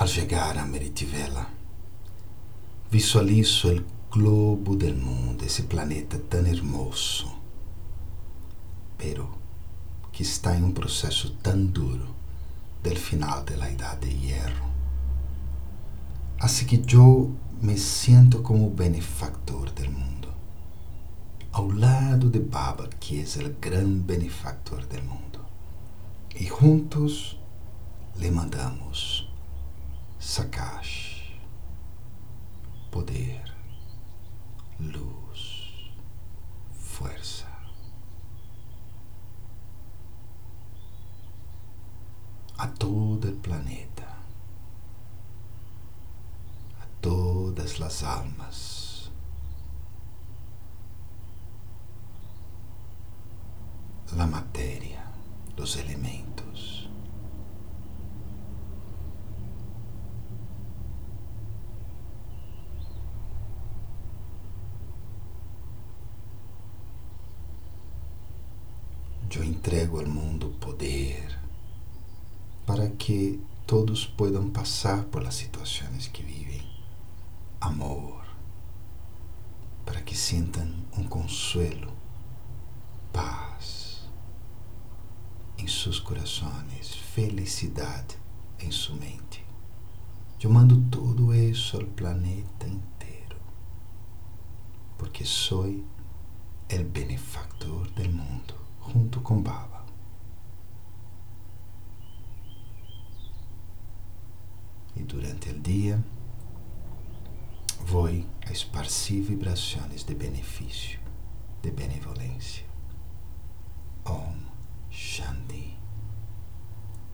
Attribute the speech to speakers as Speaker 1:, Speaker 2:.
Speaker 1: Al llegar a Meritivela, visualizo el globo del mundo, esse planeta tão hermoso, pero que está em um processo tão duro del final de la edad de hierro. Así que yo me siento como benefactor del mundo, ao lado de Baba, que es el gran benefactor del mundo. Y juntos le mandamos Sakash, poder, luz, fuerza. A todo el planeta, a todas las almas, la materia, los elementos. Eu entrego ao mundo poder para que todos puedan passar por las situações que vivem. Amor, para que sintam um consuelo, paz em seus corações, felicidade em sua mente. Eu mando tudo isso ao planeta inteiro, porque sou o benefactor do mundo, junto com Baba. E durante o dia vou a esparcir vibrações de benefício, de benevolência. Om Shanti.